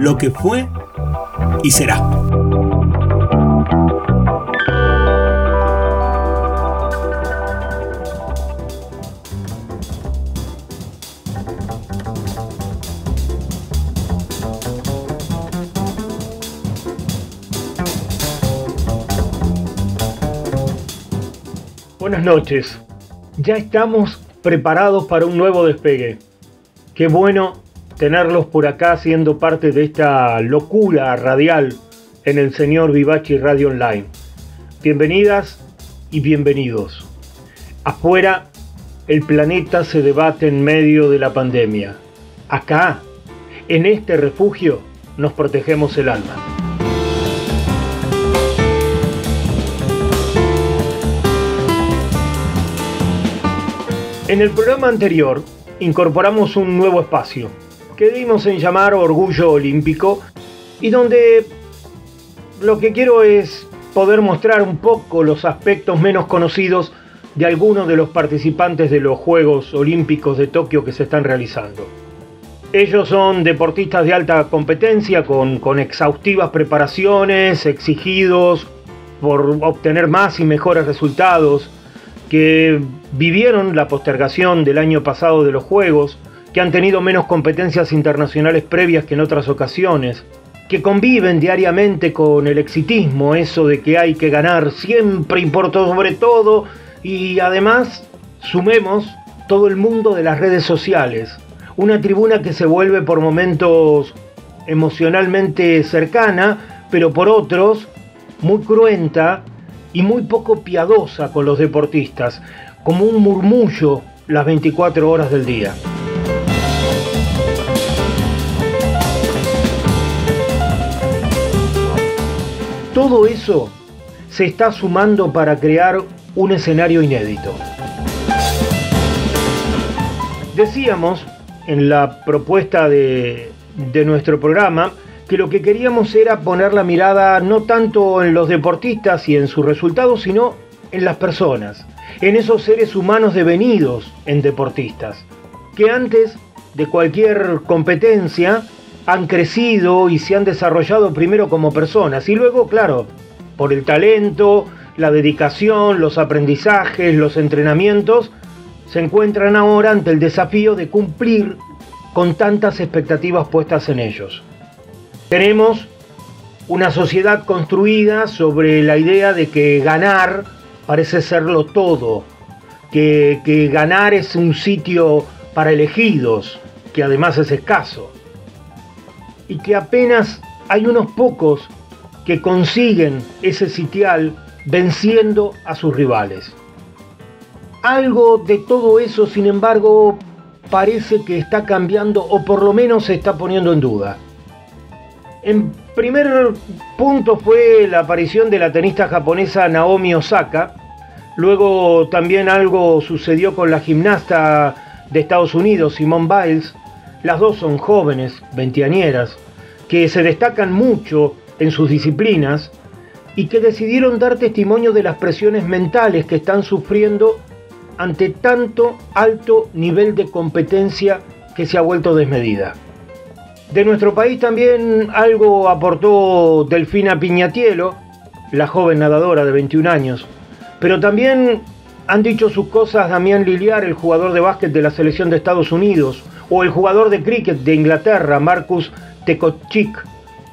lo que fue y será. Buenas noches. Ya estamos preparados para un nuevo despegue. Qué bueno tenerlos por acá siendo parte de esta locura radial en el señor Vivachi Radio Online. Bienvenidas y bienvenidos. Afuera, el planeta se debate en medio de la pandemia. Acá, en este refugio, nos protegemos el alma. En el programa anterior incorporamos un nuevo espacio que dimos en llamar Orgullo Olímpico y donde lo que quiero es poder mostrar un poco los aspectos menos conocidos de algunos de los participantes de los Juegos Olímpicos de Tokio que se están realizando. Ellos son deportistas de alta competencia con, con exhaustivas preparaciones, exigidos por obtener más y mejores resultados, que vivieron la postergación del año pasado de los Juegos, que han tenido menos competencias internacionales previas que en otras ocasiones, que conviven diariamente con el exitismo, eso de que hay que ganar siempre y por sobre todo, y además sumemos todo el mundo de las redes sociales, una tribuna que se vuelve por momentos emocionalmente cercana, pero por otros muy cruenta y muy poco piadosa con los deportistas, como un murmullo las 24 horas del día. Todo eso se está sumando para crear un escenario inédito. Decíamos en la propuesta de, de nuestro programa que lo que queríamos era poner la mirada no tanto en los deportistas y en sus resultados, sino en las personas, en esos seres humanos devenidos en deportistas, que antes de cualquier competencia han crecido y se han desarrollado primero como personas y luego, claro, por el talento, la dedicación, los aprendizajes, los entrenamientos, se encuentran ahora ante el desafío de cumplir con tantas expectativas puestas en ellos. Tenemos una sociedad construida sobre la idea de que ganar parece serlo todo, que, que, ganar es un sitio para elegidos, que además es escaso, y que apenas hay unos pocos que consiguen ese sitial venciendo a sus rivales. Algo de todo eso, sin embargo, parece que está cambiando o por lo menos se está poniendo en duda. En primer punto fue la aparición de la tenista japonesa Naomi Osaka. Luego también algo sucedió con la gimnasta de Estados Unidos, Simone Biles. Las dos son jóvenes, veinteañeras, que se destacan mucho en sus disciplinas y que decidieron dar testimonio de las presiones mentales que están sufriendo ante tanto alto nivel de competencia que se ha vuelto desmedida. De nuestro país también algo aportó Delfina Piñatielo, la joven nadadora de 21 años. Pero también han dicho sus cosas Damián Liliar, el jugador de básquet de la selección de Estados Unidos, o el jugador de cricket de Inglaterra, Marcus Tekochik,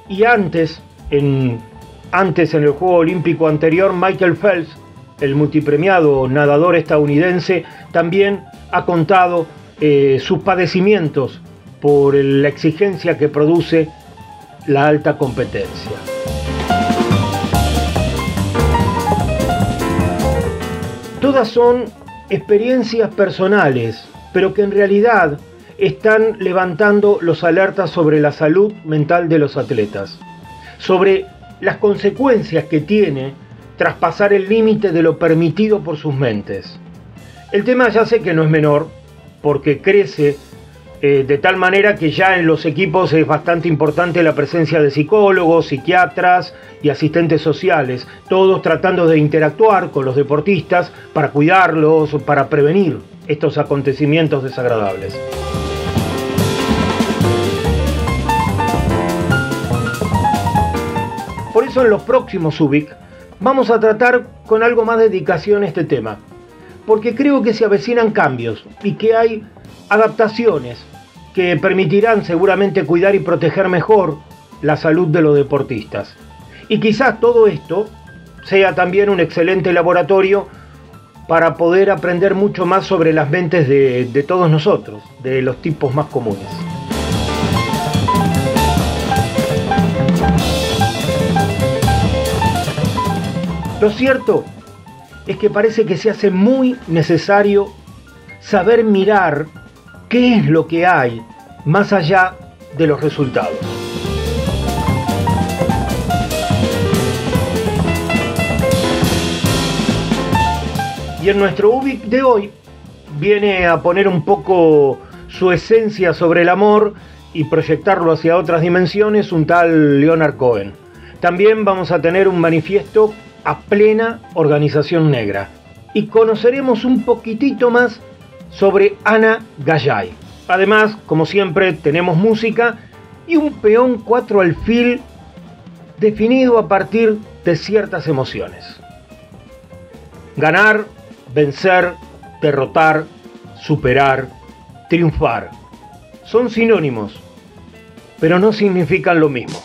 Y antes, en, antes en el Juego Olímpico anterior, Michael Phelps, el multipremiado nadador estadounidense, también ha contado eh, sus padecimientos por la exigencia que produce la alta competencia. Todas son experiencias personales, pero que en realidad están levantando los alertas sobre la salud mental de los atletas, sobre las consecuencias que tiene traspasar el límite de lo permitido por sus mentes. El tema ya sé que no es menor, porque crece eh, de tal manera que ya en los equipos es bastante importante la presencia de psicólogos, psiquiatras y asistentes sociales, todos tratando de interactuar con los deportistas para cuidarlos, para prevenir estos acontecimientos desagradables. Por eso en los próximos UBIC vamos a tratar con algo más dedicación este tema, porque creo que se avecinan cambios y que hay adaptaciones que permitirán seguramente cuidar y proteger mejor la salud de los deportistas. Y quizás todo esto sea también un excelente laboratorio para poder aprender mucho más sobre las mentes de, de todos nosotros, de los tipos más comunes. Lo cierto es que parece que se hace muy necesario saber mirar qué es lo que hay más allá de los resultados. Y en nuestro UBIC de hoy viene a poner un poco su esencia sobre el amor y proyectarlo hacia otras dimensiones un tal Leonard Cohen. También vamos a tener un manifiesto a plena organización negra. Y conoceremos un poquitito más sobre Ana Gallay. Además, como siempre, tenemos música y un peón 4 alfil definido a partir de ciertas emociones. Ganar, vencer, derrotar, superar, triunfar. Son sinónimos, pero no significan lo mismo.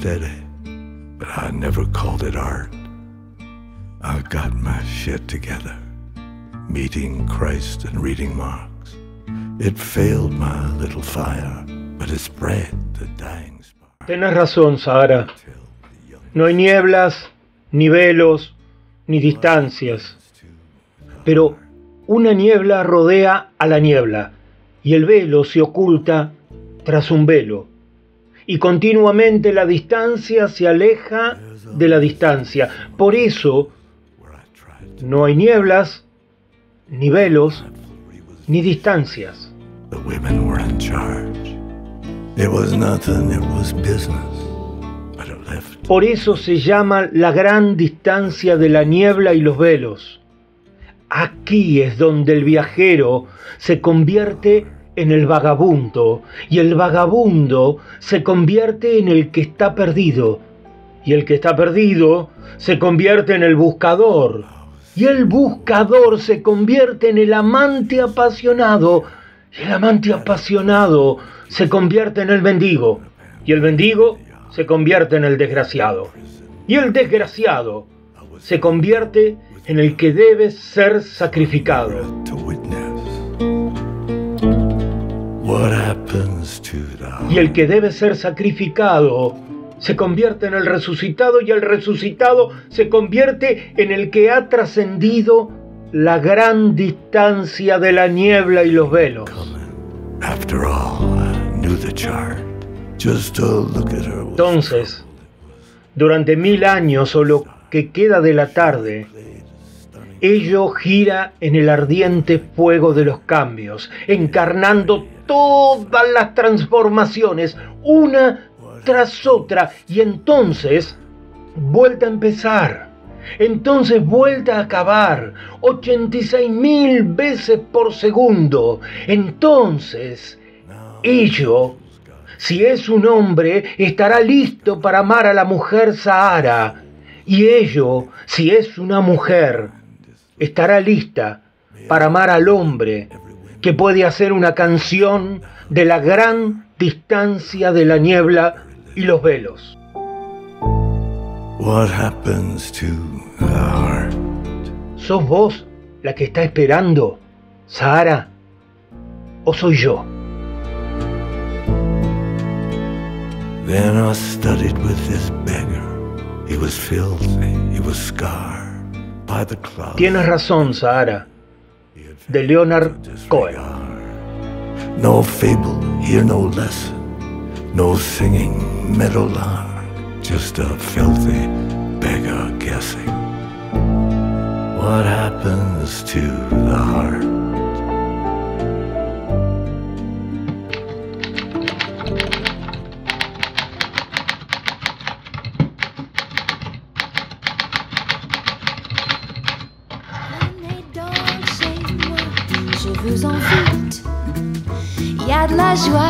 But I never called it art. I got my shit together, meeting Christ and reading Marx. It failed my little fire, but it spread the dying spark. Tienes razón. No hay nieblas, ni velos, ni distancias. Pero una niebla rodea a la niebla y el velo se oculta tras un velo. Y continuamente la distancia se aleja de la distancia. Por eso no hay nieblas, ni velos, ni distancias. The women were in charge. It was nothing, it was business. But it left Por eso se llama la gran distancia de la niebla y los velos. Aquí es donde el viajero se convierte en el vagabundo y el vagabundo se convierte en el que está perdido y el que está perdido se convierte en el buscador y el buscador se convierte en el amante apasionado y el amante apasionado se convierte en el mendigo y el mendigo se convierte en el desgraciado y el desgraciado se convierte en el que debe ser sacrificado. To witness. What happens to the Y el que debe ser sacrificado se convierte en el resucitado y el resucitado se convierte en el que ha trascendido la gran distancia de la niebla y los velos. After all, I knew the chart. Just to look at her was Entonces, durante mil años o lo que queda de la tarde, ello gira en el ardiente fuego de los cambios, encarnando todas las transformaciones, una tras otra, y entonces vuelta a empezar. Entonces vuelta a acabar 86 mil veces por segundo. Entonces, ello si es un hombre, estará listo para amar a la mujer Sahara. Y ello, si es una mujer, estará lista para amar al hombre que puede hacer una canción de la gran distancia de la niebla y los velos. What happens to the heart? ¿Sos vos la que está esperando, Sahara? ¿O soy yo? Then I studied with this beggar. He was filthy, he was scarred. Tienes razón, Sahara. De Leonard Cohen. No fable, hear no lesson, no singing meadowlark, just a filthy beggar guessing. What happens to the heart?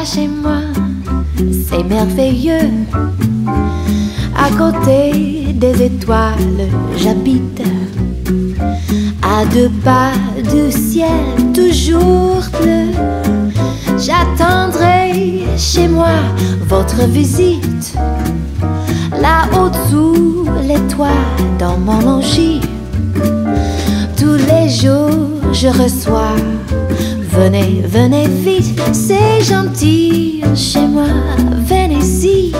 Chez moi, c'est merveilleux. À côté des étoiles, j'habite. À deux pas du ciel, toujours bleu. J'attendrai chez moi votre visite. Là-haut sous les toits, dans mon logis. Tous les jours je reçois. Venez, venez vite, c'est gentil chez moi. Venez-y.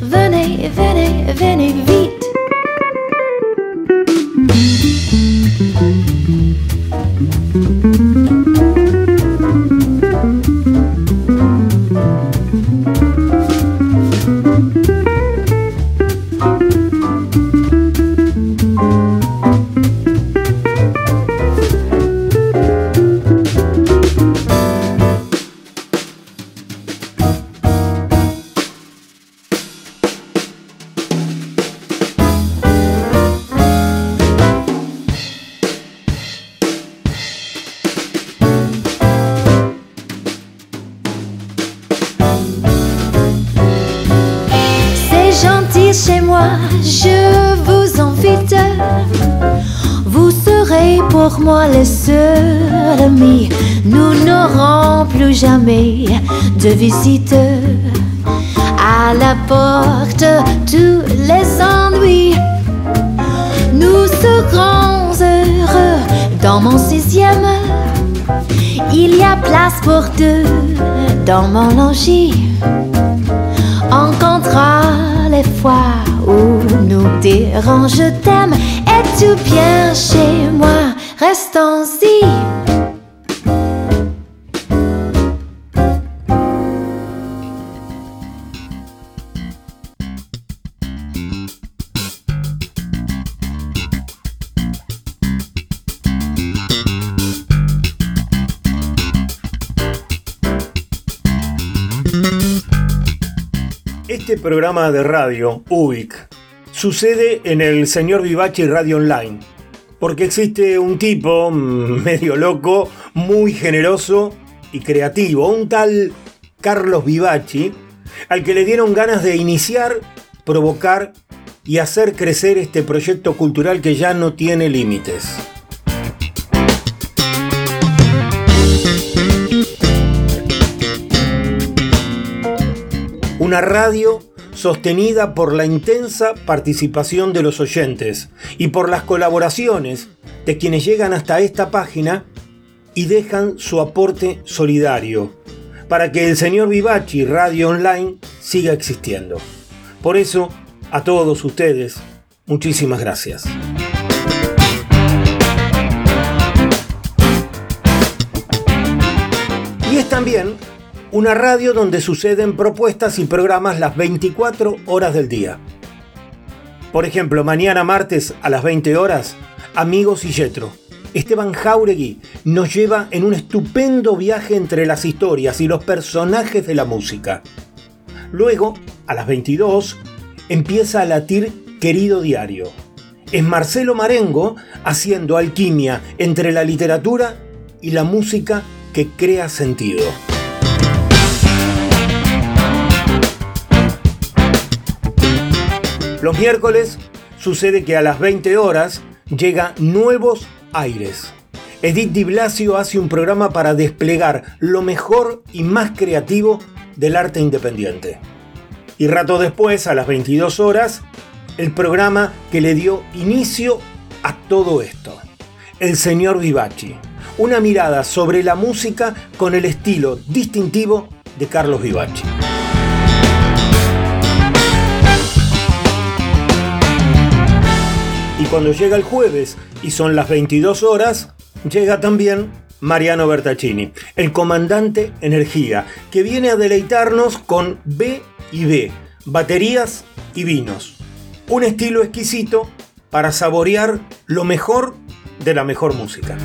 Venez, venez, venez vite. Visite. À la porte, tous les ennuis. Nous serons heureux dans mon sixième. Il y a place pour deux dans mon logis. On comptera les fois où nous dérange, je t'aime. Es-tu bien chez moi? Programa de radio, UBIC, sucede en el señor Vivachi Radio Online, porque existe un tipo mm, medio loco, muy generoso y creativo, un tal Carlos Vivachi, al que le dieron ganas de iniciar, provocar y hacer crecer este proyecto cultural que ya no tiene límites. Una radio sostenida por la intensa participación de los oyentes y por las colaboraciones de quienes llegan hasta esta página y dejan su aporte solidario para que el señor Vivachi Radio Online siga existiendo. Por eso, a todos ustedes, muchísimas gracias. Y es también una radio donde suceden propuestas y programas las 24 horas del día. Por ejemplo, mañana martes a las 20 horas, Amigos y Yetro. Esteban Jauregui nos lleva en un estupendo viaje entre las historias y los personajes de la música. Luego, a las 22, empieza a latir Querido Diario. Es Marcelo Marengo haciendo alquimia entre la literatura y la música que crea sentido. Los miércoles sucede que a las 20 horas llega Nuevos Aires. Edith Di Blasio hace un programa para desplegar lo mejor y más creativo del arte independiente. Y rato después, a las 22 horas, el programa que le dio inicio a todo esto. El señor Vivachi. Una mirada sobre la música con el estilo distintivo de Carlos Vivachi. Y cuando llega el jueves y son las 22 horas, llega también Mariano Bertaccini, el comandante Energía, que viene a deleitarnos con B y B, baterías y vinos. Un estilo exquisito para saborear lo mejor de la mejor música.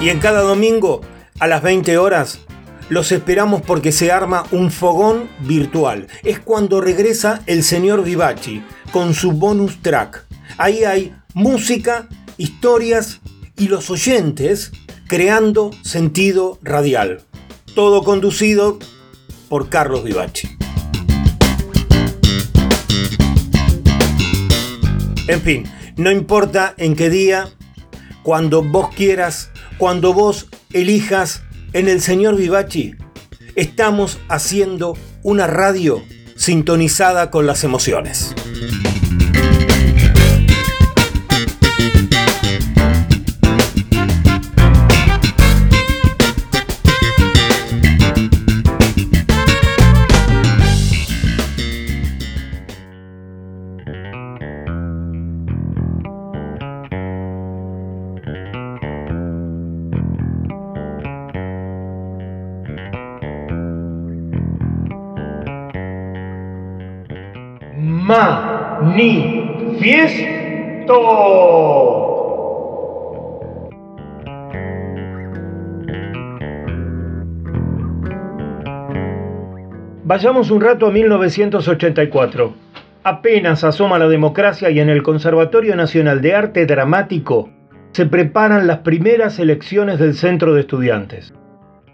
Y en cada domingo, a las 20 horas, los esperamos porque se arma un fogón virtual. Es cuando regresa el señor Vivachi con su bonus track. Ahí hay música, historias y los oyentes creando sentido radial. Todo conducido por Carlos Vivachi. En fin, no importa en qué día, cuando vos quieras, cuando vos elijas en el señor Vivachi estamos haciendo una radio sintonizada con las emociones. Vayamos un rato a 1984. Apenas asoma la democracia y en el Conservatorio Nacional de Arte Dramático se preparan las primeras elecciones del centro de estudiantes.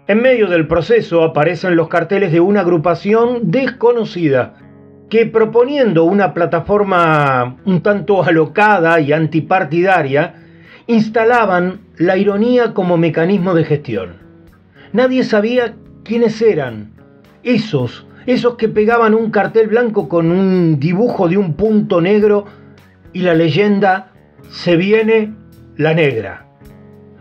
En medio del proceso aparecen los carteles de una agrupación desconocida que proponiendo una plataforma un tanto alocada y antipartidaria, instalaban la ironía como mecanismo de gestión. Nadie sabía quiénes eran esos, esos que pegaban un cartel blanco con un dibujo de un punto negro y la leyenda se viene la negra.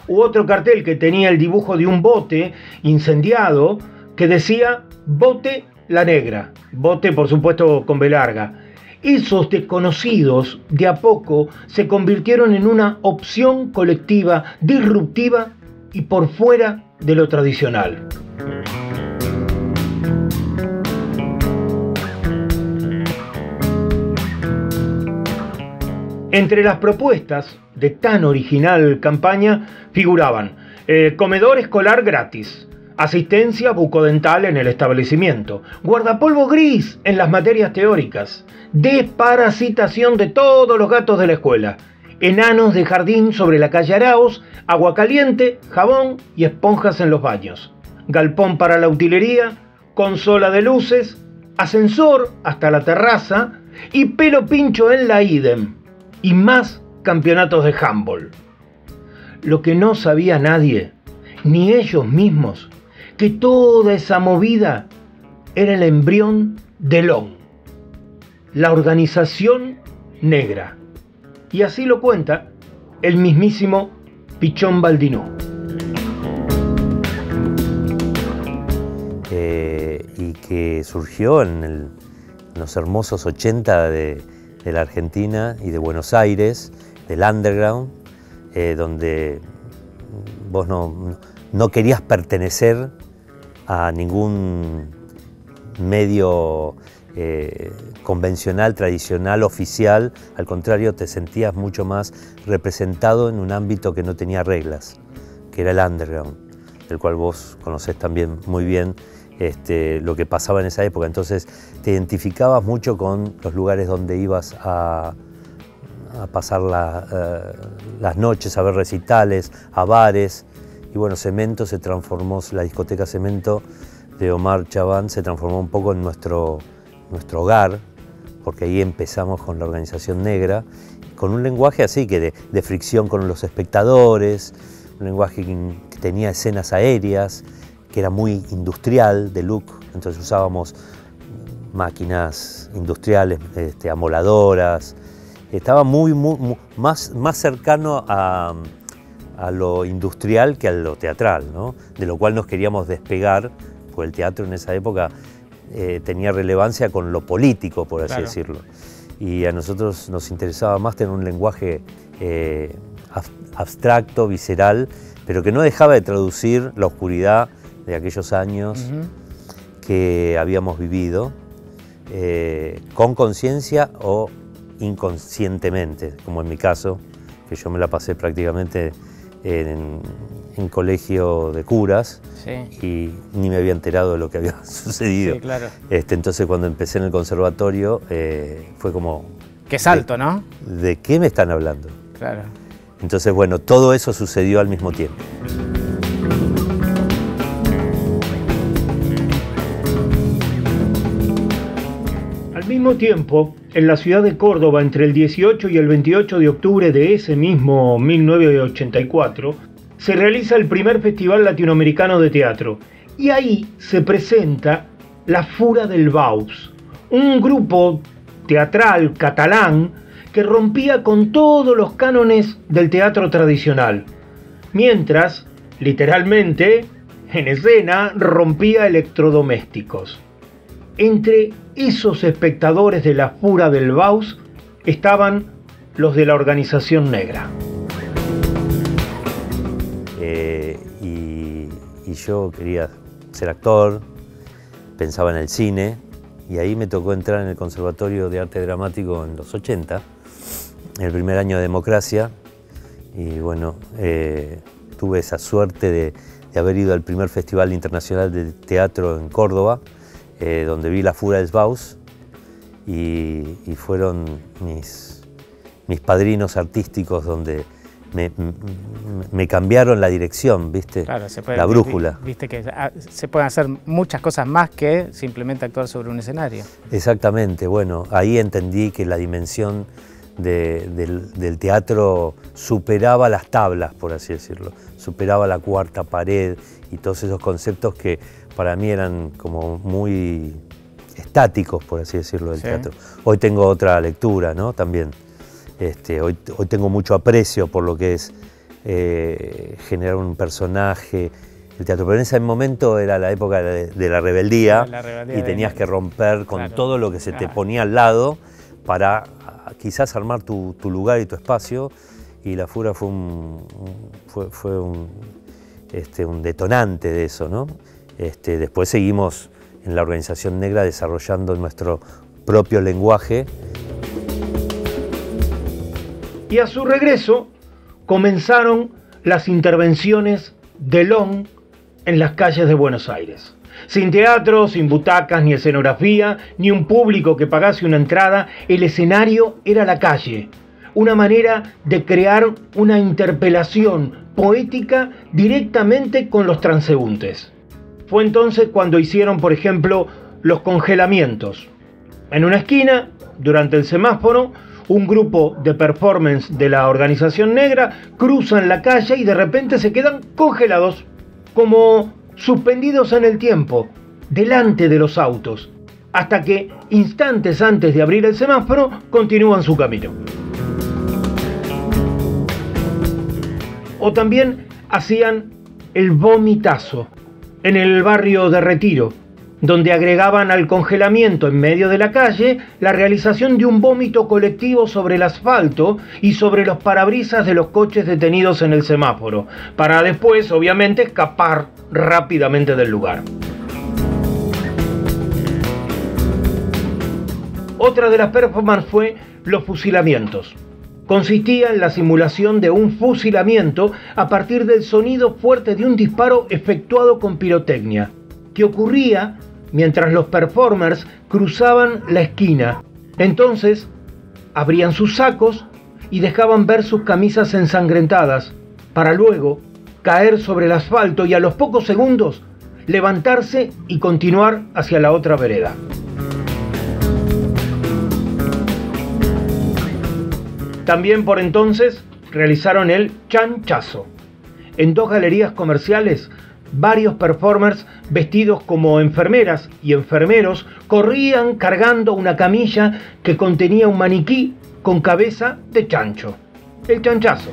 U otro cartel que tenía el dibujo de un bote incendiado que decía bote la negra. Bote por supuesto con B larga. Esos desconocidos de a poco se convirtieron en una opción colectiva, disruptiva y por fuera de lo tradicional. Entre las propuestas de tan original campaña figuraban eh, comedor escolar gratis, asistencia bucodental en el establecimiento, guardapolvo gris en las materias teóricas, desparasitación de todos los gatos de la escuela, enanos de jardín sobre la calle Araos, agua caliente, jabón y esponjas en los baños, galpón para la utilería, consola de luces, ascensor hasta la terraza y pelo pincho en la idem. Y más campeonatos de handball. Lo que no sabía nadie, ni ellos mismos, que toda esa movida era el embrión de LON, la organización negra. Y así lo cuenta el mismísimo Pichón Baldinó. Eh, y que surgió en, los hermosos 80 de, la Argentina y de Buenos Aires, del underground, eh, donde vos no, querías pertenecer a ningún medio eh, convencional, tradicional, oficial, al contrario, te sentías mucho más representado en un ámbito que no tenía reglas, que era el underground, del cual vos conocés también muy bien este, lo que pasaba en esa época. Entonces te identificabas mucho con los lugares donde ibas a, pasar eh, las noches, a ver recitales, a bares. Y bueno, Cemento se transformó, la discoteca Cemento de Omar Chaván se transformó un poco en nuestro, nuestro hogar, porque ahí empezamos con la organización negra, con un lenguaje así que de, fricción con los espectadores, un lenguaje que tenía escenas aéreas, que era muy industrial, de look, entonces usábamos máquinas industriales, este, amoladoras, estaba muy, más, más cercano a, lo industrial que a lo teatral, de lo cual nos queríamos despegar, porque el teatro en esa época eh, tenía relevancia con lo político, por así decirlo. Y a nosotros nos interesaba más tener un lenguaje eh, abstracto, visceral, pero que no dejaba de traducir la oscuridad de aquellos años que habíamos vivido, eh, con conciencia o inconscientemente, como en mi caso, que yo me la pasé prácticamente en, colegio de curas y ni me había enterado de lo que había sucedido. este, entonces cuando empecé en el conservatorio eh, fue como... Qué salto, ¿no? ¿De qué me están hablando? Claro. Entonces, bueno, todo eso sucedió al mismo tiempo. Mismo tiempo, en la ciudad de Córdoba, entre el 18 y el 28 de octubre de ese mismo 1984, se realiza el primer Festival Latinoamericano de Teatro. Y ahí se presenta La Fura del Baus, un grupo teatral catalán que rompía con todos los cánones del teatro tradicional, mientras, literalmente, en escena rompía electrodomésticos. Entre esos espectadores de la fura del Baus estaban los de la organización negra. Eh, y, yo quería ser actor, pensaba en el cine, y ahí me tocó entrar en el Conservatorio de Arte Dramático en los 80, el primer año de democracia, y bueno, eh, tuve esa suerte de, de haber ido al primer Festival Internacional de Teatro en Córdoba, eh, donde vi la Fura del Baus y, fueron mis, mis padrinos artísticos donde me, cambiaron la dirección, ¿viste? Claro, se puede, la brújula. Viste que ah, se pueden hacer muchas cosas más que simplemente actuar sobre un escenario. Exactamente, bueno, ahí entendí que la dimensión del, teatro superaba las tablas, por así decirlo, superaba la cuarta pared y todos esos conceptos que para mí eran como muy estáticos, por así decirlo, del teatro. Hoy tengo otra lectura, ¿no? También. Este, hoy, hoy tengo mucho aprecio por lo que es eh, generar un personaje, el teatro. Pero en ese momento era la época de, la rebeldía, y tenías que romper con todo lo que se te ponía al lado para quizás armar tu, lugar y tu espacio. Y la Fura fue un, fue, un, este, un detonante de eso. ¿no? Este, después seguimos en la organización negra desarrollando nuestro propio lenguaje. Y a su regreso comenzaron las intervenciones de Long en las calles de Buenos Aires. Sin teatro, sin butacas, ni escenografía, ni un público que pagase una entrada, el escenario era la calle. Una manera de crear una interpelación poética directamente con los transeúntes. Fue entonces cuando hicieron, por ejemplo, los congelamientos. En una esquina, durante el semáforo, un grupo de performance de la organización negra cruzan la calle y de repente se quedan congelados, como suspendidos en el tiempo, delante de los autos, hasta que instantes antes de abrir el semáforo continúan su camino. O también hacían el vomitazo en el barrio de Retiro, donde agregaban al congelamiento en medio de la calle la realización de un vómito colectivo sobre el asfalto y sobre los parabrisas de los coches detenidos en el semáforo, para después, obviamente, escapar rápidamente del lugar. Otra de las performances fue los fusilamientos. Consistía en la simulación de un fusilamiento a partir del sonido fuerte de un disparo efectuado con pirotecnia, que ocurría mientras los performers cruzaban la esquina. Entonces, abrían sus sacos y dejaban ver sus camisas ensangrentadas, para luego caer sobre el asfalto y a los pocos segundos levantarse y continuar hacia la otra vereda. También por entonces realizaron el chanchazo. En dos galerías comerciales, varios performers vestidos como enfermeras y enfermeros corrían cargando una camilla que contenía un maniquí con cabeza de chancho. El chanchazo.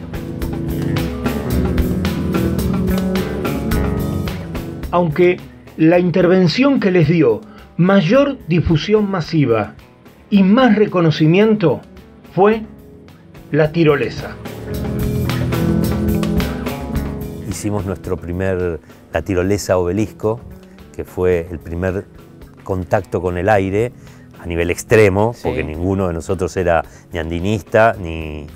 Aunque la intervención que les dio mayor difusión masiva y más reconocimiento fue la tirolesa. Hicimos nuestro primer, la tirolesa obelisco, que fue el primer contacto con el aire a nivel extremo, porque ninguno de nosotros era ni andinista ni,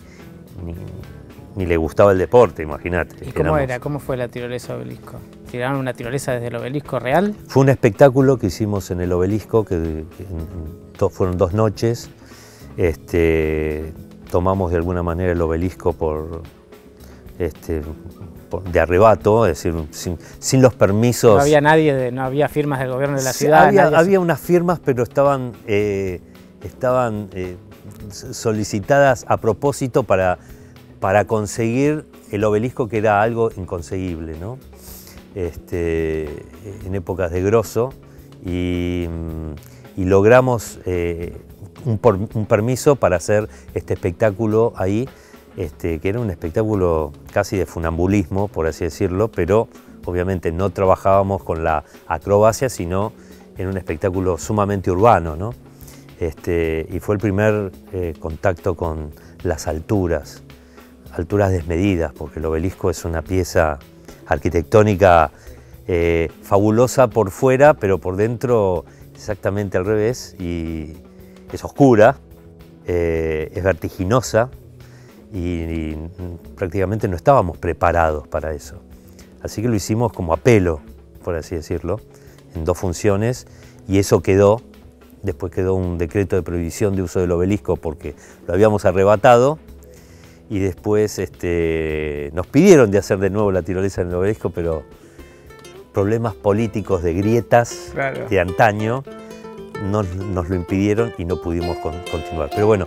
ni, le gustaba el deporte, imagínate. ¿Y cómo era? ¿Cómo fue la tirolesa obelisco? ¿Tiraron una tirolesa desde el obelisco real? Fue un espectáculo que hicimos en el obelisco, que, fueron dos noches. Este, tomamos de alguna manera el obelisco por, este, de arrebato, es decir, sin, los permisos. No había nadie, no había firmas del gobierno de la ciudad. Había, unas firmas, pero estaban, eh, estaban eh, solicitadas a propósito para, para conseguir el obelisco, que era algo inconseguible, ¿no? Este, en épocas de grosso, y, logramos eh, un, permiso para hacer este espectáculo ahí, este, que era un espectáculo casi de funambulismo, por así decirlo, pero obviamente no trabajábamos con la acrobacia, sino en un espectáculo sumamente urbano, ¿no? Este, y fue el primer eh, contacto con las alturas, alturas desmedidas, porque el obelisco es una pieza arquitectónica eh, fabulosa por fuera, pero por dentro exactamente al revés, y, es oscura, eh, es vertiginosa y, prácticamente no estábamos preparados para eso. Así que lo hicimos como a pelo, por así decirlo, en dos funciones y eso quedó. Después quedó un decreto de prohibición de uso del obelisco porque lo habíamos arrebatado y después este, nos pidieron de hacer de nuevo la tirolesa en el obelisco, pero problemas políticos de grietas de antaño nos, nos, lo impidieron y no pudimos continuar. Pero bueno,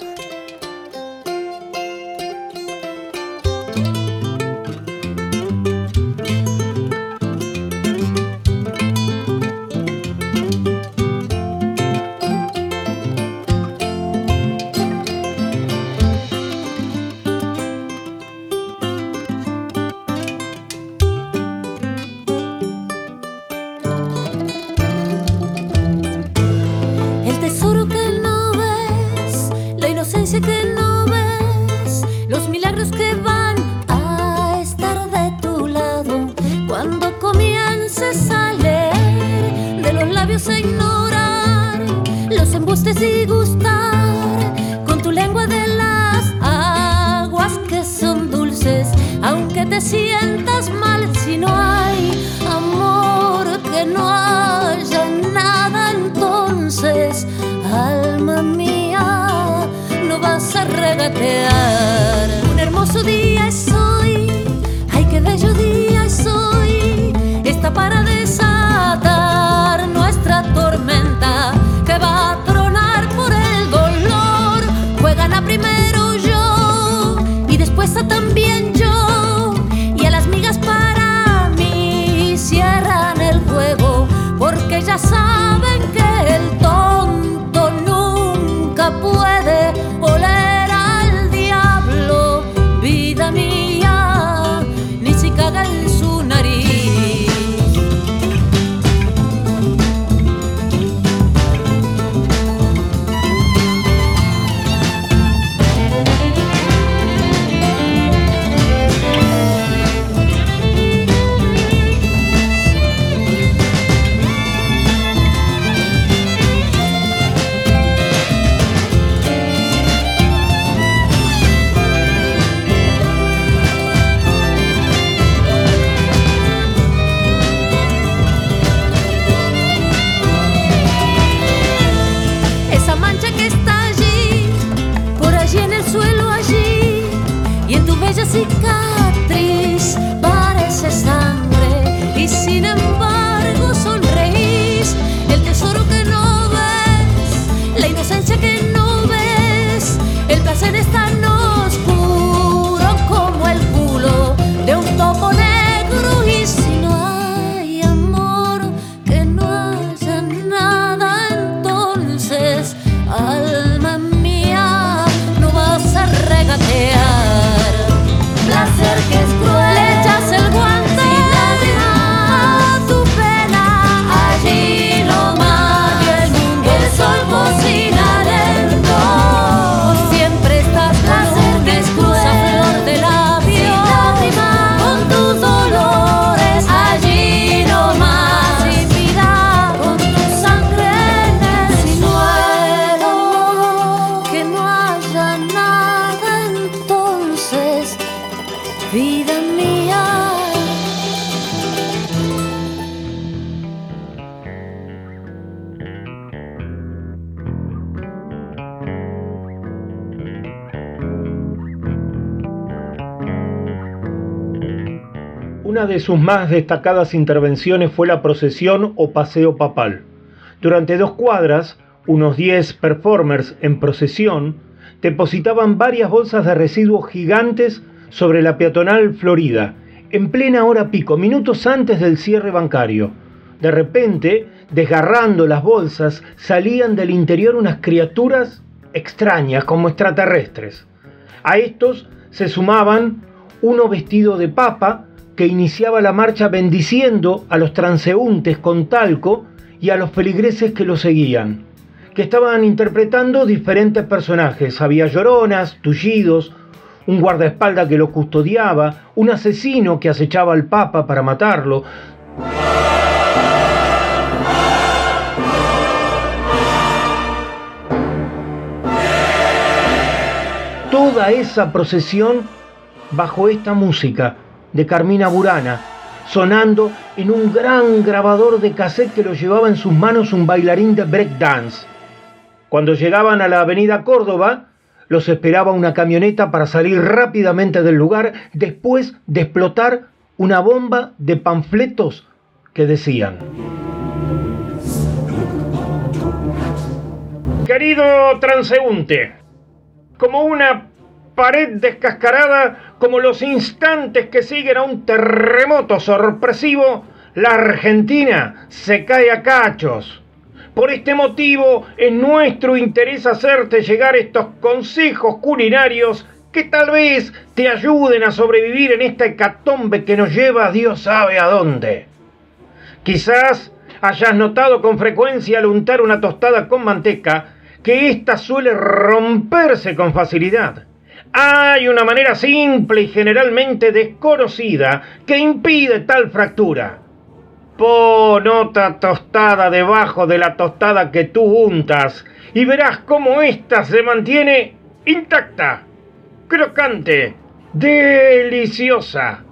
sus más destacadas intervenciones fue la procesión o paseo papal. Durante dos cuadras, unos 10 performers en procesión depositaban varias bolsas de residuos gigantes sobre la peatonal Florida, en plena hora pico, minutos antes del cierre bancario. De repente, desgarrando las bolsas, salían del interior unas criaturas extrañas, como extraterrestres. A estos se sumaban uno vestido de papa, que iniciaba la marcha bendiciendo a los transeúntes con talco y a los feligreses que lo seguían, que estaban interpretando diferentes personajes. Había lloronas, tullidos, un guardaespaldas que lo custodiaba, un asesino que acechaba al Papa para matarlo. Toda esa procesión bajo esta música de Carmina Burana, sonando en un gran grabador de cassette que lo llevaba en sus manos un bailarín de breakdance. Cuando llegaban a la avenida Córdoba, los esperaba una camioneta para salir rápidamente del lugar después de explotar una bomba de panfletos que decían... Querido transeúnte, como una pared descascarada, como los instantes que siguen a un terremoto sorpresivo, la Argentina se cae a cachos. Por este motivo es nuestro interés hacerte llegar estos consejos culinarios que tal vez te ayuden a sobrevivir en esta hecatombe que nos lleva Dios sabe a dónde. Quizás hayas notado con frecuencia al untar una tostada con manteca que ésta suele romperse con facilidad. Hay una manera simple y generalmente desconocida que impide tal fractura. Pon otra tostada debajo de la tostada que tú untas y verás cómo ésta se mantiene intacta, crocante, deliciosa.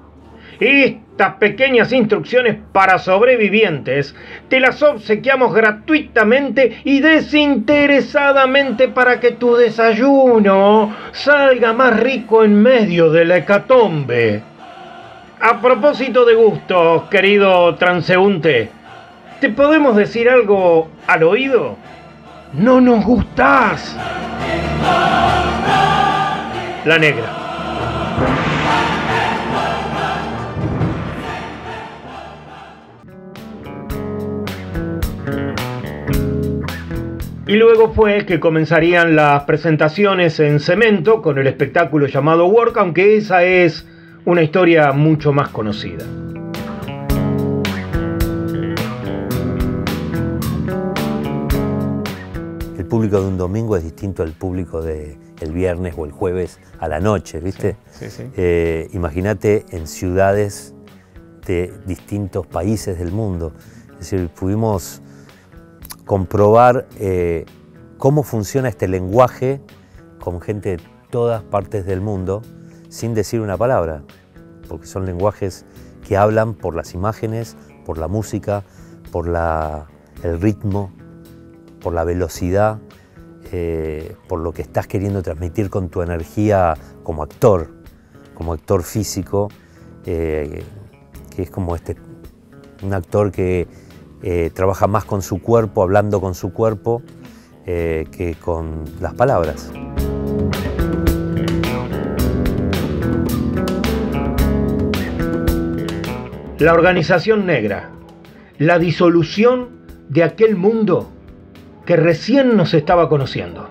Estas pequeñas instrucciones para sobrevivientes te las obsequiamos gratuitamente y desinteresadamente para que tu desayuno salga más rico en medio de la hecatombe. A propósito de gustos, querido transeúnte, ¿te podemos decir algo al oído? No nos gustás. La negra. Y luego fue que comenzarían las presentaciones en cemento con el espectáculo llamado Work, aunque esa es una historia mucho más conocida. El público de un domingo es distinto al público del el viernes o el jueves a la noche, ¿viste? Sí, sí, sí. Eh, Imagínate en ciudades de distintos países del mundo. Es decir, pudimos comprobar eh, cómo funciona este lenguaje con gente de todas partes del mundo sin decir una palabra, porque son lenguajes que hablan por las imágenes, por la música, por la, el ritmo, por la velocidad, eh, por lo que estás queriendo transmitir con tu energía como actor, como actor físico, eh, que es como este, un actor que eh, trabaja más con su cuerpo, hablando con su cuerpo, eh, que con las palabras. La organización negra, la disolución de aquel mundo que recién nos estaba conociendo.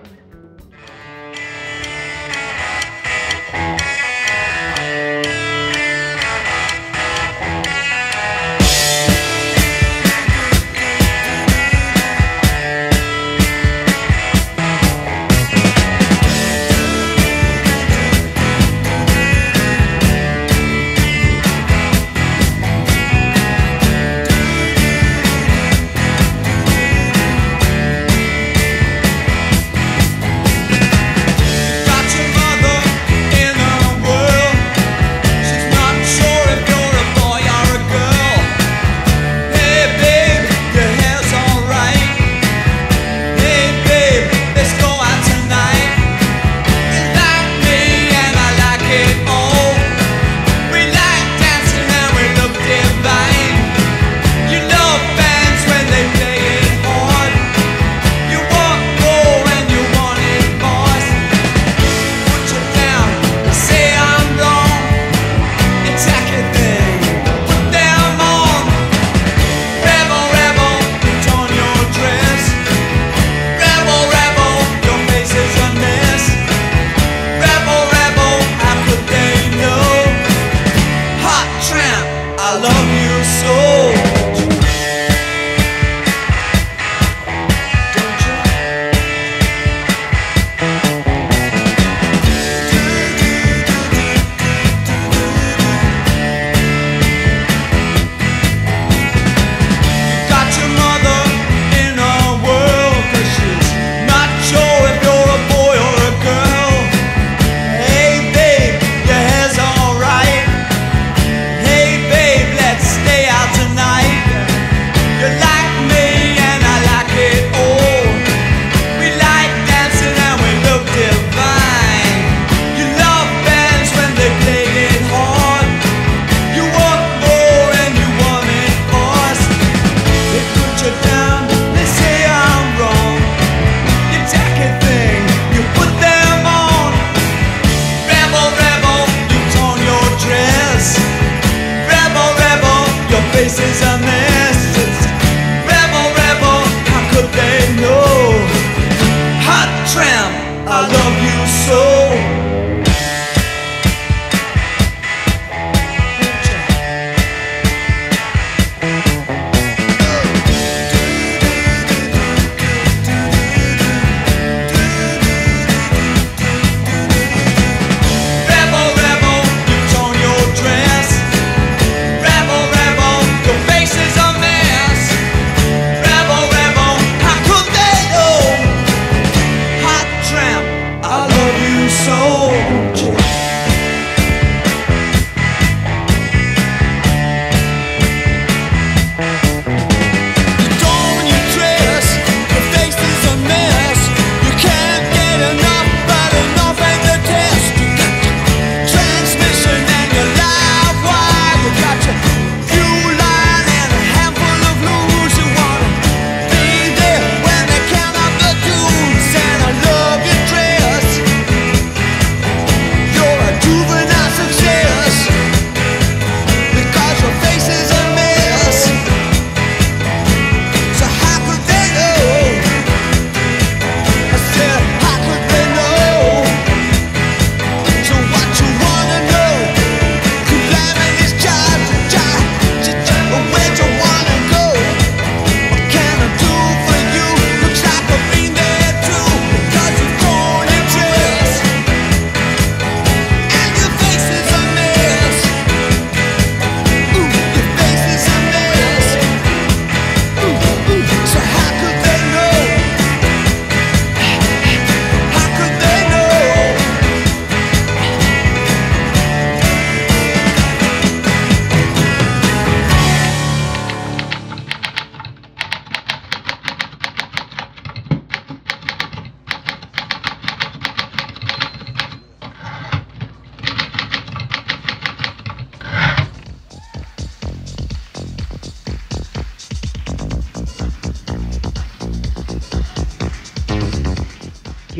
faces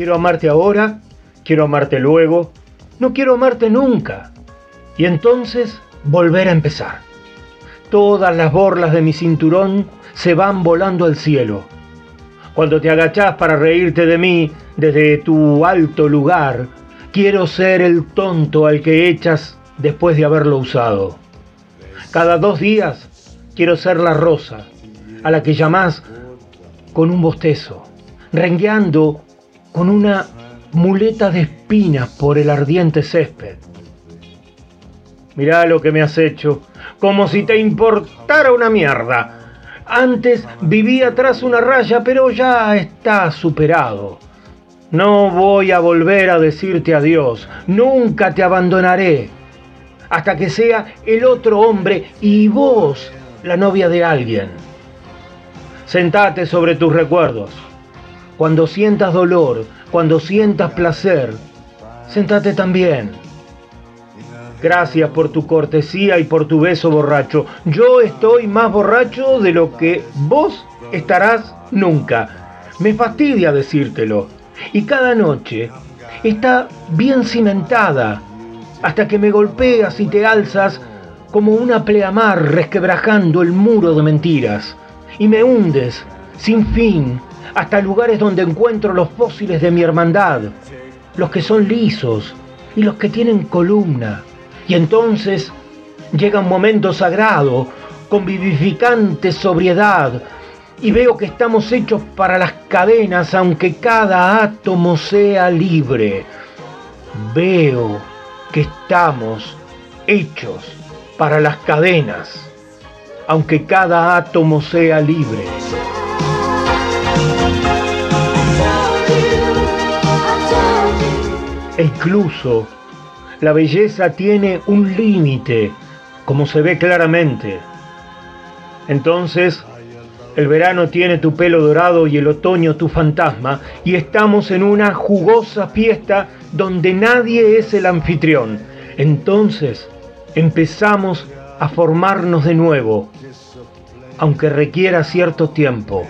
Quiero amarte ahora, quiero amarte luego, no quiero amarte nunca. Y entonces volver a empezar. Todas las borlas de mi cinturón se van volando al cielo. Cuando te agachás para reírte de mí desde tu alto lugar, quiero ser el tonto al que echas después de haberlo usado. Cada dos días quiero ser la rosa a la que llamás con un bostezo, rengueando con una muleta de espinas por el ardiente césped. Mirá lo que me has hecho, como si te importara una mierda. Antes vivía tras una raya, pero ya está superado. No voy a volver a decirte adiós, nunca te abandonaré, hasta que sea el otro hombre y vos la novia de alguien. Sentate sobre tus recuerdos. Cuando sientas dolor, cuando sientas placer, sentate también. Gracias por tu cortesía y por tu beso borracho. Yo estoy más borracho de lo que vos estarás nunca. Me fastidia decírtelo. Y cada noche está bien cimentada hasta que me golpeas y te alzas como una pleamar resquebrajando el muro de mentiras. Y me hundes sin fin hasta lugares donde encuentro los fósiles de mi hermandad, los que son lisos y los que tienen columna. Y entonces llega un momento sagrado, con vivificante sobriedad, y veo que estamos hechos para las cadenas, aunque cada átomo sea libre. Veo que estamos hechos para las cadenas, aunque cada átomo sea libre. E incluso la belleza tiene un límite, como se ve claramente. Entonces, el verano tiene tu pelo dorado y el otoño tu fantasma, y estamos en una jugosa fiesta donde nadie es el anfitrión. Entonces, empezamos a formarnos de nuevo, aunque requiera cierto tiempo.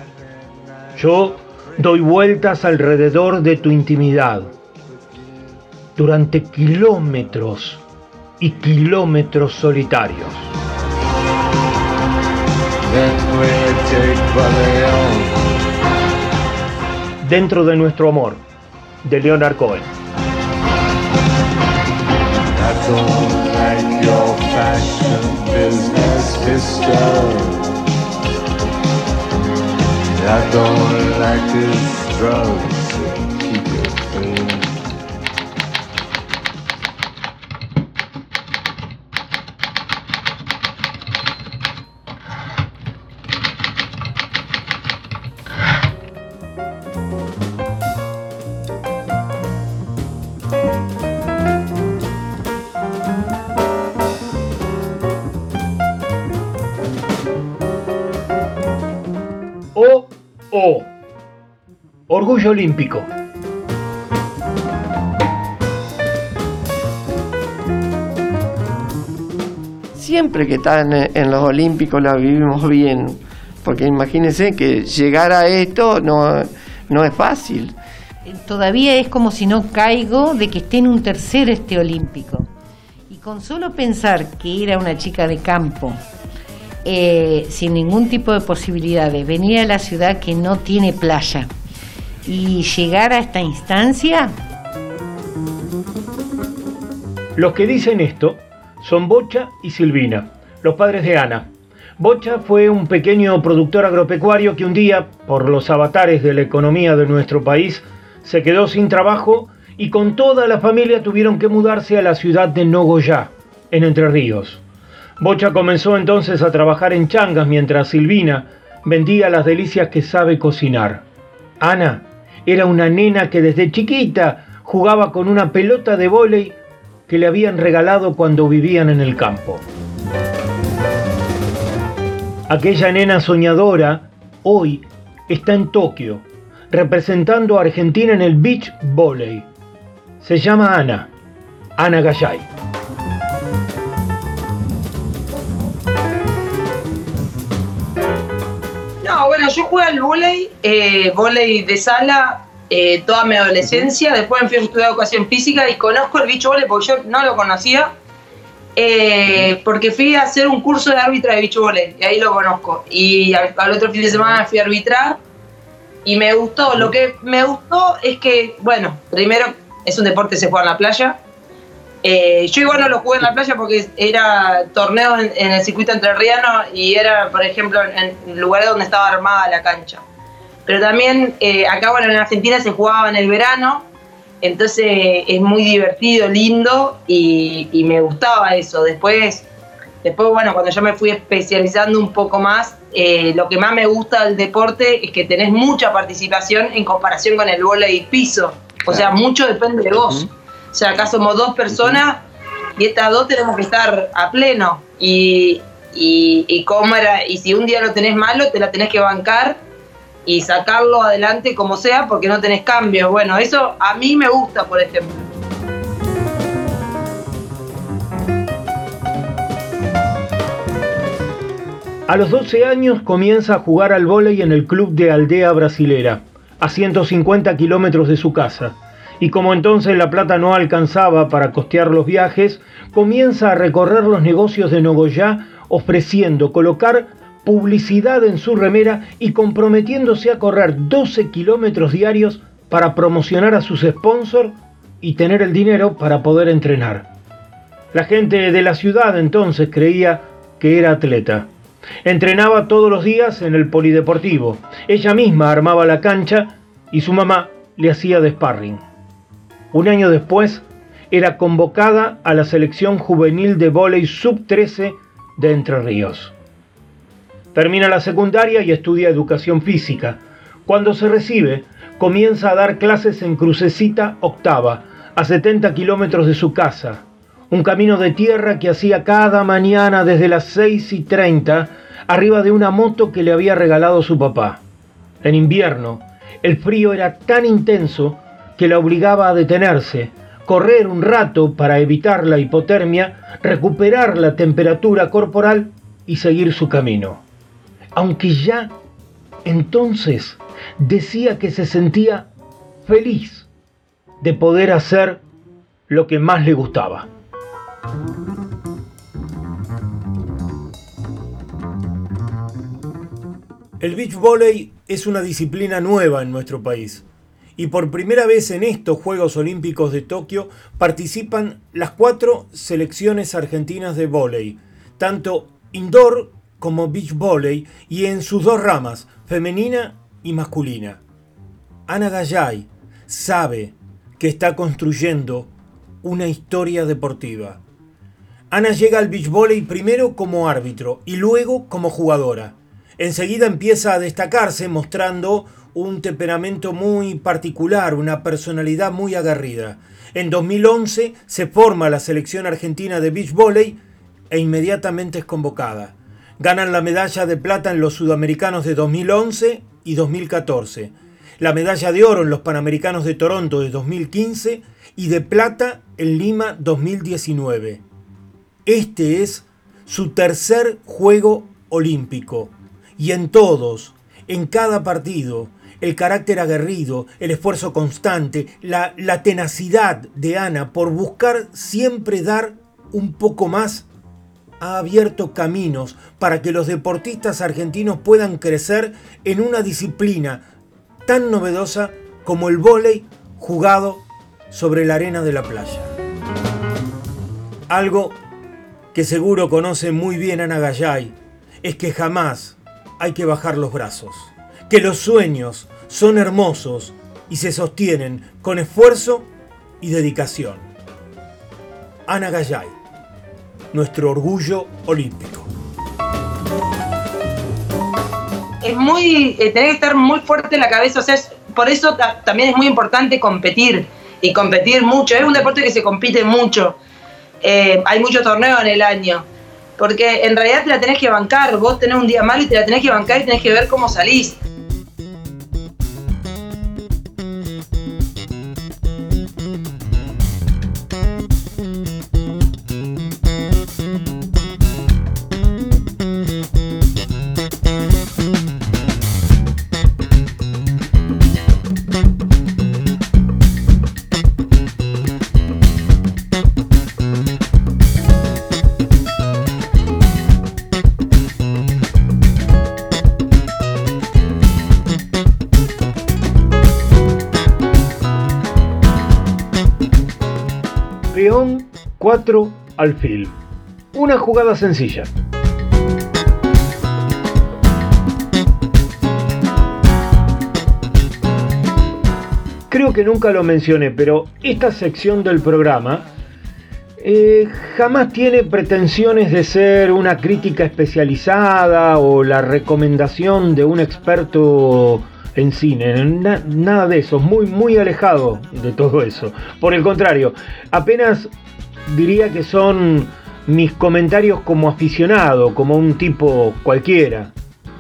Yo doy vueltas alrededor de tu intimidad durante kilómetros y kilómetros solitarios. Dentro de nuestro amor, de Leonard Cohen. I don't like your fashion Orgullo olímpico. Siempre que están en, en los Olímpicos la vivimos bien, porque imagínense que llegar a esto no, no es fácil. Todavía es como si no caigo de que esté en un tercer este olímpico. Y con solo pensar que era una chica de campo, eh, sin ningún tipo de posibilidades, venir a la ciudad que no tiene playa y llegar a esta instancia, Los que dicen esto son Bocha y Silvina, los padres de Ana. Bocha fue un pequeño productor agropecuario que un día, por los avatares de la economía de nuestro país, se quedó sin trabajo y con toda la familia tuvieron que mudarse a la ciudad de Nogoyá, en Entre Ríos. Bocha comenzó entonces a trabajar en changas mientras Silvina vendía las delicias que sabe cocinar. Ana era una nena que desde chiquita jugaba con una pelota de vóley que le habían regalado cuando vivían en el campo. Aquella nena soñadora hoy está en Tokio, representando a Argentina en el beach volley. Se llama Ana, Ana Gallay. Yo jugué al vóley, eh, vóley de sala eh, toda mi adolescencia. Después me fui a estudiar educación física y conozco el beach volley porque yo no lo conocía. eh, porque fui a hacer un curso de árbitra de beach volley y ahí lo conozco. Y al, al otro fin de semana fui a arbitrar y me gustó. Lo que me gustó es que, bueno, primero es un deporte que se juega en la playa. Eh, yo igual no lo jugué en la playa porque era torneo en, en el circuito entrerriano y era, por ejemplo, en, en lugares donde estaba armada la cancha. Pero también eh, acá, bueno, en Argentina se jugaba en el verano, entonces es muy divertido, lindo y, y me gustaba eso. Después, después, bueno, cuando yo me fui especializando un poco más, eh, lo que más me gusta del deporte es que tenés mucha participación en comparación con el vóley piso. O sea, mucho depende de vos. Sea, acá somos dos personas y estas dos tenemos que estar a pleno. Y, y, y cómo era, y si un día lo tenés malo, te la tenés que bancar y sacarlo adelante como sea porque no tenés cambios. Bueno, eso a mí me gusta, por ejemplo. A los 12 años comienza a jugar al vóley en el club de Aldea Brasilera, a 150 kilómetros de su casa. Y como entonces la plata no alcanzaba para costear los viajes, comienza a recorrer los negocios de Nogoyá ofreciendo colocar publicidad en su remera y comprometiéndose a correr 12 kilómetros diarios para promocionar a sus sponsors y tener el dinero para poder entrenar. La gente de la ciudad entonces creía que era atleta. Entrenaba todos los días en el polideportivo. Ella misma armaba la cancha y su mamá le hacía de sparring. Un año después era convocada a la selección juvenil de vóley sub-13 de Entre Ríos. Termina la secundaria y estudia educación física. Cuando se recibe, comienza a dar clases en Crucecita Octava, a 70 kilómetros de su casa. Un camino de tierra que hacía cada mañana desde las 6 y 30 arriba de una moto que le había regalado su papá. En invierno, el frío era tan intenso que la obligaba a detenerse, correr un rato para evitar la hipotermia, recuperar la temperatura corporal y seguir su camino. Aunque ya entonces decía que se sentía feliz de poder hacer lo que más le gustaba. El beach volley es una disciplina nueva en nuestro país y por primera vez en estos Juegos Olímpicos de Tokio participan las cuatro selecciones argentinas de volley, tanto indoor como beach volley y en sus dos ramas, femenina y masculina. Ana Gallay sabe que está construyendo una historia deportiva. Ana llega al beach volley primero como árbitro y luego como jugadora. Enseguida empieza a destacarse mostrando un temperamento muy particular, una personalidad muy aguerrida. En 2011 se forma la selección argentina de beach volley e inmediatamente es convocada. Ganan la medalla de plata en los sudamericanos de 2011 y 2014, la medalla de oro en los Panamericanos de Toronto de 2015 y de plata en Lima 2019. Este es su tercer juego olímpico y en todos, en cada partido, el carácter aguerrido, el esfuerzo constante, la, tenacidad de Ana por buscar siempre dar un poco más, ha abierto caminos para que los deportistas argentinos puedan crecer en una disciplina tan novedosa como el vóley jugado sobre la arena de la playa. Algo que seguro conoce muy bien Ana Gallay es que jamás hay que bajar los brazos, que los sueños son hermosos y se sostienen con esfuerzo y dedicación. Ana Gallay, nuestro orgullo olímpico. Es muy, eh, tenés que estar muy fuerte en la cabeza, o sea, por eso ta- también es muy importante competir y competir mucho. Es un deporte que se compite mucho. Eh, hay muchos torneos en el año. Porque en realidad te la tenés que bancar. Vos tenés un día malo y te la tenés que bancar y tenés que ver cómo salís. 4 alfil. Una jugada sencilla. Creo que nunca lo mencioné, pero esta sección del programa eh, jamás tiene pretensiones de ser una crítica especializada o la recomendación de un experto en cine, na- nada de eso, muy muy alejado de todo eso. Por el contrario, apenas diría que son mis comentarios como aficionado, como un tipo cualquiera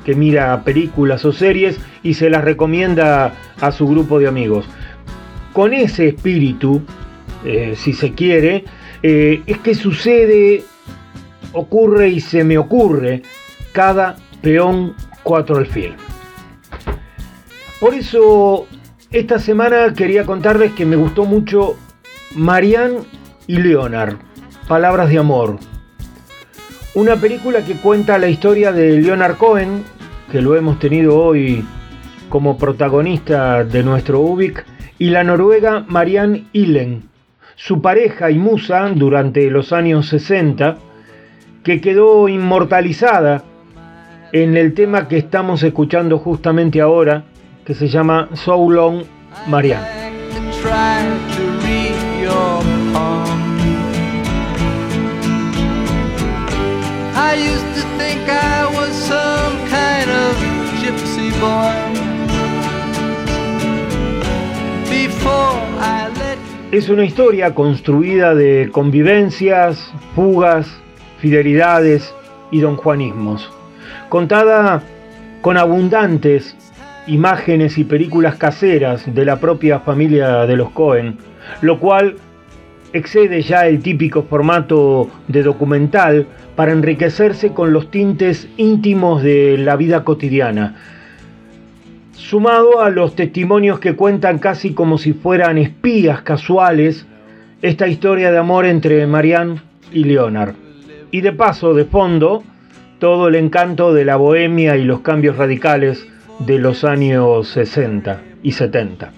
que mira películas o series y se las recomienda a su grupo de amigos. Con ese espíritu, eh, si se quiere, eh, es que sucede, ocurre y se me ocurre cada peón 4 alfil. Por eso, esta semana quería contarles que me gustó mucho Marianne y Leonard, Palabras de Amor. Una película que cuenta la historia de Leonard Cohen, que lo hemos tenido hoy como protagonista de nuestro UBIC, y la noruega Marianne Illen, su pareja y musa durante los años 60, que quedó inmortalizada en el tema que estamos escuchando justamente ahora, que se llama So Long Marianne. Es una historia construida de convivencias, fugas, fidelidades y donjuanismos, contada con abundantes imágenes y películas caseras de la propia familia de los Cohen, lo cual excede ya el típico formato de documental para enriquecerse con los tintes íntimos de la vida cotidiana, sumado a los testimonios que cuentan casi como si fueran espías casuales esta historia de amor entre Marianne y Leonard. Y de paso, de fondo, todo el encanto de la bohemia y los cambios radicales de los años 60 y 70.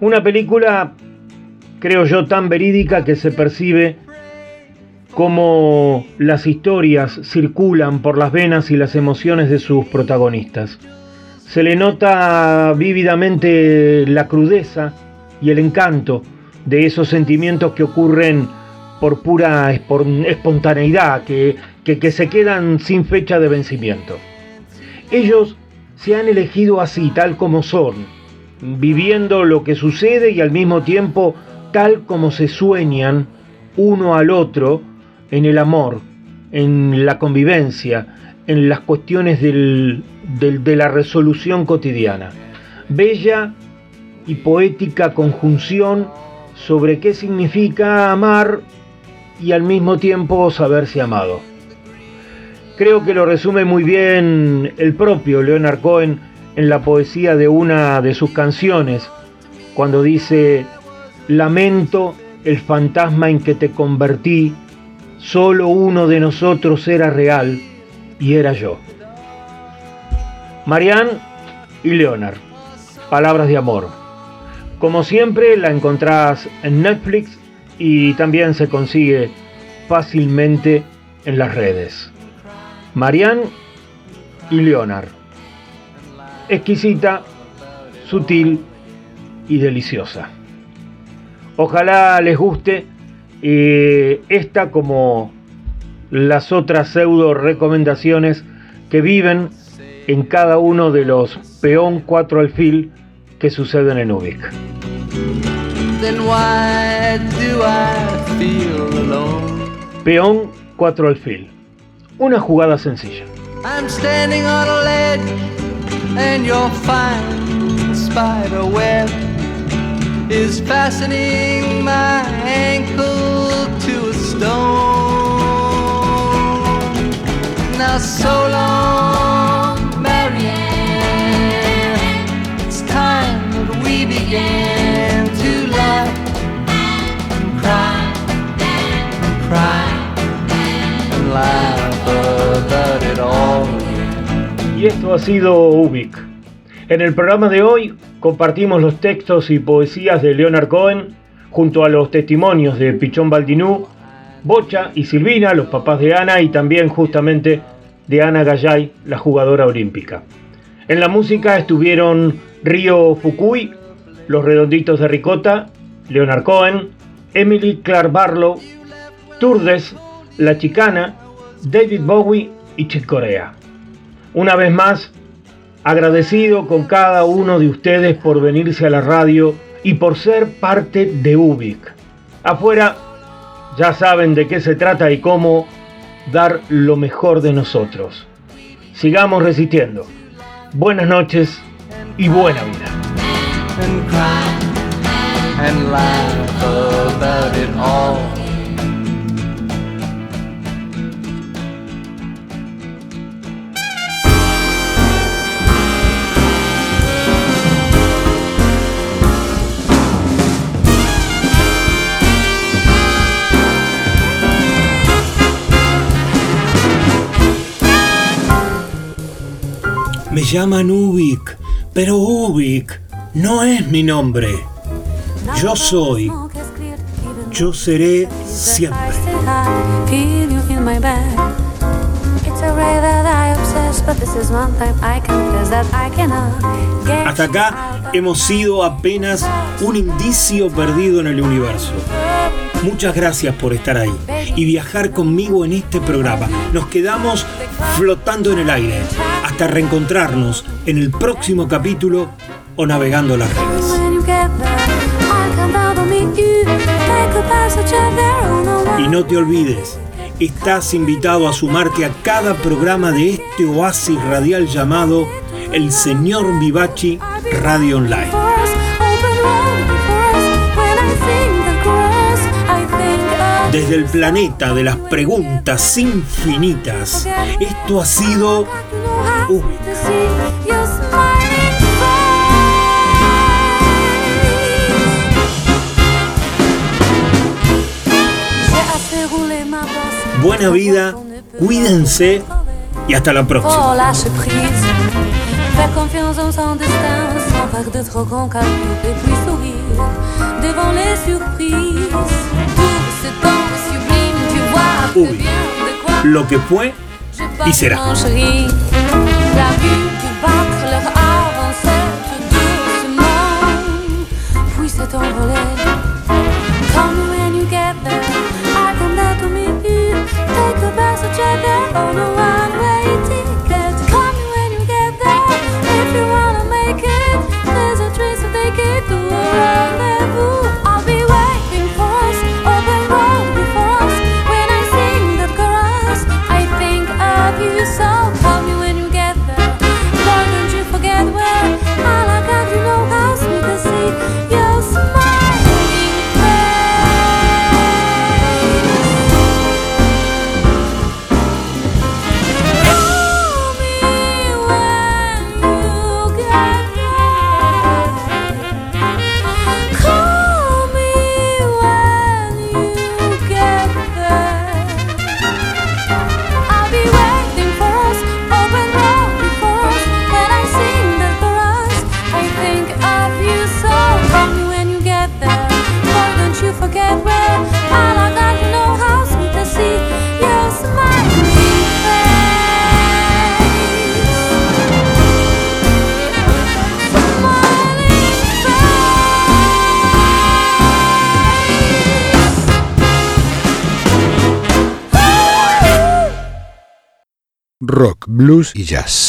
Una película, creo yo, tan verídica que se percibe cómo las historias circulan por las venas y las emociones de sus protagonistas. Se le nota vívidamente la crudeza y el encanto de esos sentimientos que ocurren por pura espon- espontaneidad, que, que, que se quedan sin fecha de vencimiento. Ellos se han elegido así, tal como son, viviendo lo que sucede y al mismo tiempo tal como se sueñan uno al otro en el amor, en la convivencia, en las cuestiones de la resolución cotidiana. Bella y poética conjunción sobre qué significa amar y al mismo tiempo saberse amado. Creo que lo resume muy bien el propio Leonard Cohen en la poesía de una de sus canciones, cuando dice, lamento el fantasma en que te convertí, solo uno de nosotros era real y era yo. Marianne y Leonard, palabras de amor. Como siempre la encontrás en Netflix y también se consigue fácilmente en las redes. Marianne y Leonard. Exquisita, sutil y deliciosa. Ojalá les guste eh, esta como las otras pseudo recomendaciones que viven en cada uno de los peón 4 alfil que suceden en Ubik. Then why do I feel alone? Peón 4 alfil. Una jugada sencilla. I'm standing on a ledge, and your fine spider web is fastening my ankle to a stone. Now, so long, Marianne. It's time that we began to laugh and cry and cry and laugh about it all. Y esto ha sido Ubik. En el programa de hoy compartimos los textos y poesías de Leonard Cohen junto a los testimonios de Pichón Baldinú, Bocha y Silvina, los papás de Ana, y también justamente de Ana Gallay, la jugadora olímpica. En la música estuvieron Río Fukui, Los Redonditos de Ricota, Leonard Cohen, Emily Clark Barlow, Turdes, La Chicana, David Bowie y Chick Corea. Una vez más, agradecido con cada uno de ustedes por venirse a la radio y por ser parte de Ubik. Afuera ya saben de qué se trata y cómo dar lo mejor de nosotros. Sigamos resistiendo. Buenas noches y buena vida. Llaman Ubik, pero Ubik no es mi nombre. Yo soy, yo seré siempre. Get Hasta acá hemos sido apenas un indicio perdido en el universo. Muchas gracias por estar ahí y viajar conmigo en este programa. Nos quedamos flotando en el aire hasta reencontrarnos en el próximo capítulo o navegando las redes. Y no te olvides, estás invitado a sumarte a cada programa de este oasis radial llamado El Señor Vivachi Radio Online. desde el planeta de las preguntas infinitas. Esto ha sido buena vida, cuídense y hasta la próxima. par de trop grands cadeaux et puis sourire devant les surprises. Tout ce temps sublime, tu vois que oh oui. bien de quoi. Lo que fue y será. La vue du battre leur blues y jazz.